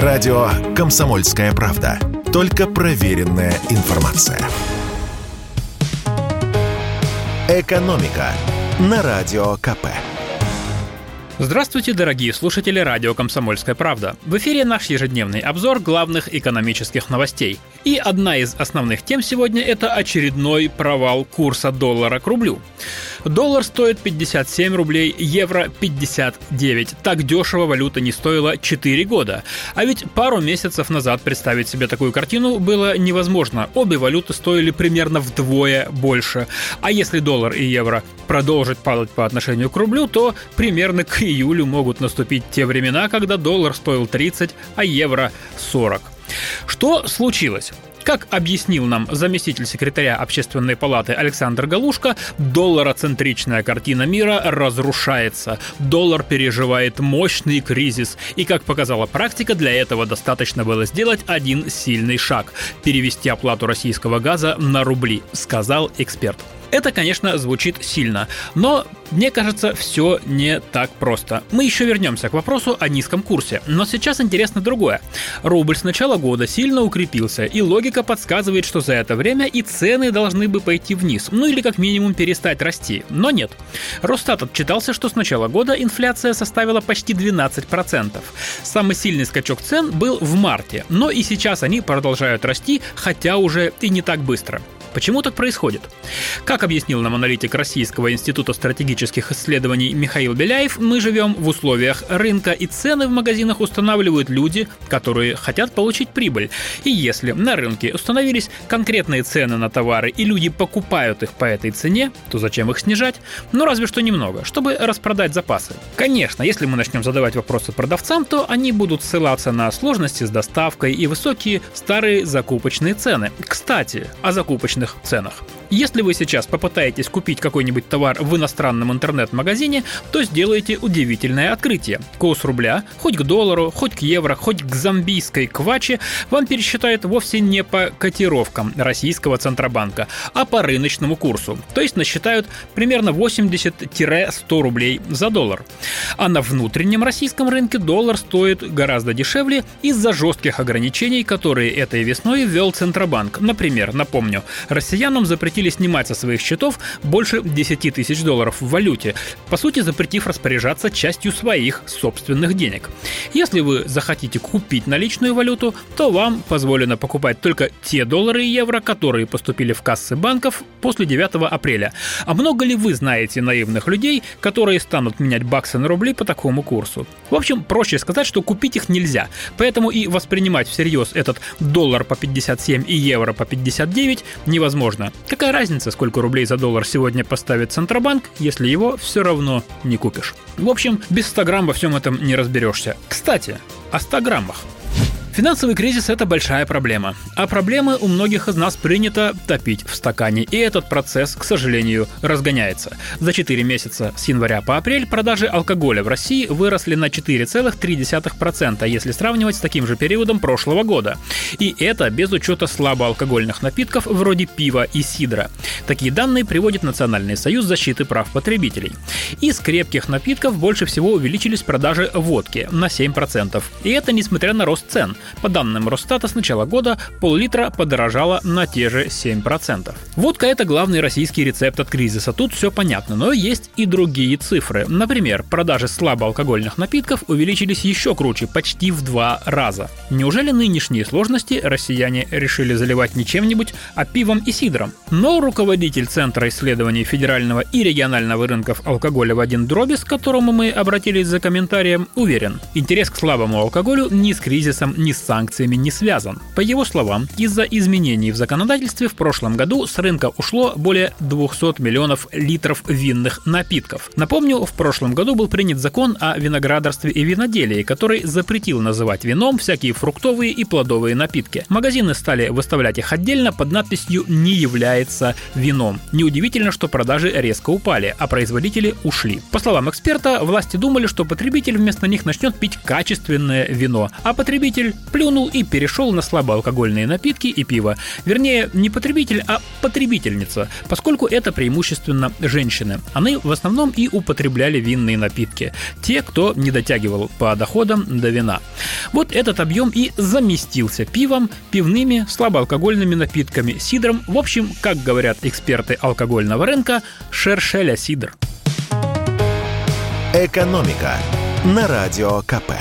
Радио «Комсомольская правда». Только проверенная информация. «Экономика» на Радио КП. Здравствуйте, дорогие слушатели радио «Комсомольская правда». В эфире наш ежедневный обзор главных экономических новостей. И одна из основных тем сегодня – это очередной провал курса доллара к рублю. Доллар стоит 57 рублей, евро 59. Так дешево валюта не стоила 4 года. А ведь пару месяцев назад представить себе такую картину было невозможно. Обе валюты стоили примерно вдвое больше. А если доллар и евро продолжат падать по отношению к рублю, то примерно к июлю могут наступить те времена, когда доллар стоил 30, а евро 40. Что случилось? Как объяснил нам заместитель секретаря Общественной палаты Александр Галушка, доллароцентричная картина мира разрушается. Доллар переживает мощный кризис. И, как показала практика, для этого достаточно было сделать один сильный шаг – перевести оплату российского газа на рубли, сказал эксперт. Это, конечно, звучит сильно, но мне кажется, все не так просто. Мы еще вернемся к вопросу о низком курсе, но сейчас интересно другое. Рубль с начала года сильно укрепился, и логика подсказывает, что за это время и цены должны бы пойти вниз, ну или как минимум перестать расти. Но нет. Росстат отчитался, что с начала года инфляция составила почти 12%. Самый сильный скачок цен был в марте, но и сейчас они продолжают расти, хотя уже и не так быстро. Почему так происходит? Как объяснил нам аналитик Российского института стратегических исследований Михаил Беляев, мы живем в условиях рынка, и цены в магазинах устанавливают люди, которые хотят получить прибыль. И если на рынке установились конкретные цены на товары, и люди покупают их по этой цене, то зачем их снижать? Ну, разве что немного, чтобы распродать запасы. Конечно, если мы начнем задавать вопросы продавцам, то они будут ссылаться на сложности с доставкой и высокие старые закупочные цены. Кстати, о закупочных рыночных ценах. Если вы сейчас попытаетесь купить какой-нибудь товар в иностранном интернет-магазине, то сделаете удивительное открытие. Курс рубля, хоть к доллару, хоть к евро, хоть к зомбийской кваче, вам пересчитают вовсе не по котировкам российского Центробанка, а по рыночному курсу. То есть насчитают примерно 80-100 рублей за доллар. А на внутреннем российском рынке доллар стоит гораздо дешевле из-за жестких ограничений, которые этой весной ввел Центробанк. Например, напомню, россиянам запретили снимать со своих счетов больше 10 тысяч долларов в валюте, по сути запретив распоряжаться частью своих собственных денег. Если вы захотите купить наличную валюту, то вам позволено покупать только те доллары и евро, которые поступили в кассы банков после 9 апреля. А много ли вы знаете наивных людей, которые станут менять баксы на рубли по такому курсу? В общем, проще сказать, что купить их нельзя. Поэтому и воспринимать всерьез этот доллар по 57 и евро по 59 невозможно. Какая разница, сколько рублей за доллар сегодня поставит Центробанк, если его все равно не купишь. В общем, без 100 грамм во всем этом не разберешься. Кстати, о 100 граммах. Финансовый кризис – это большая проблема. А проблемы у многих из нас принято топить в стакане. И этот процесс, к сожалению, разгоняется. За 4 месяца с января по апрель продажи алкоголя в России выросли на 4,3%, если сравнивать с таким же периодом прошлого года. И это без учета слабоалкогольных напитков вроде пива и сидра. Такие данные приводит Национальный союз защиты прав потребителей. Из крепких напитков больше всего увеличились продажи водки на 7%. И это несмотря на рост цен. По данным Росстата, с начала года пол-литра подорожало на те же 7%. Водка – это главный российский рецепт от кризиса. Тут все понятно, но есть и другие цифры. Например, продажи слабоалкогольных напитков увеличились еще круче, почти в два раза. Неужели нынешние сложности россияне решили заливать не чем-нибудь, а пивом и сидром? Но руководитель Центра исследований федерального и регионального рынков алкоголя в один дроби, к которому мы обратились за комментарием, уверен, интерес к слабому алкоголю ни с кризисом, ни с санкциями не связан. По его словам, из-за изменений в законодательстве в прошлом году с рынка ушло более 200 миллионов литров винных напитков. Напомню, в прошлом году был принят закон о виноградарстве и виноделии, который запретил называть вином всякие фруктовые и плодовые напитки. Магазины стали выставлять их отдельно под надписью «Не является вином». Неудивительно, что продажи резко упали, а производители ушли. По словам эксперта, власти думали, что потребитель вместо них начнет пить качественное вино, а потребитель плюнул и перешел на слабоалкогольные напитки и пиво. Вернее, не потребитель, а потребительница, поскольку это преимущественно женщины. Они в основном и употребляли винные напитки. Те, кто не дотягивал по доходам до вина. Вот этот объем и заместился пивом, пивными, слабоалкогольными напитками, сидром. В общем, как говорят эксперты алкогольного рынка, шершеля сидр. «Экономика» на Радио КП.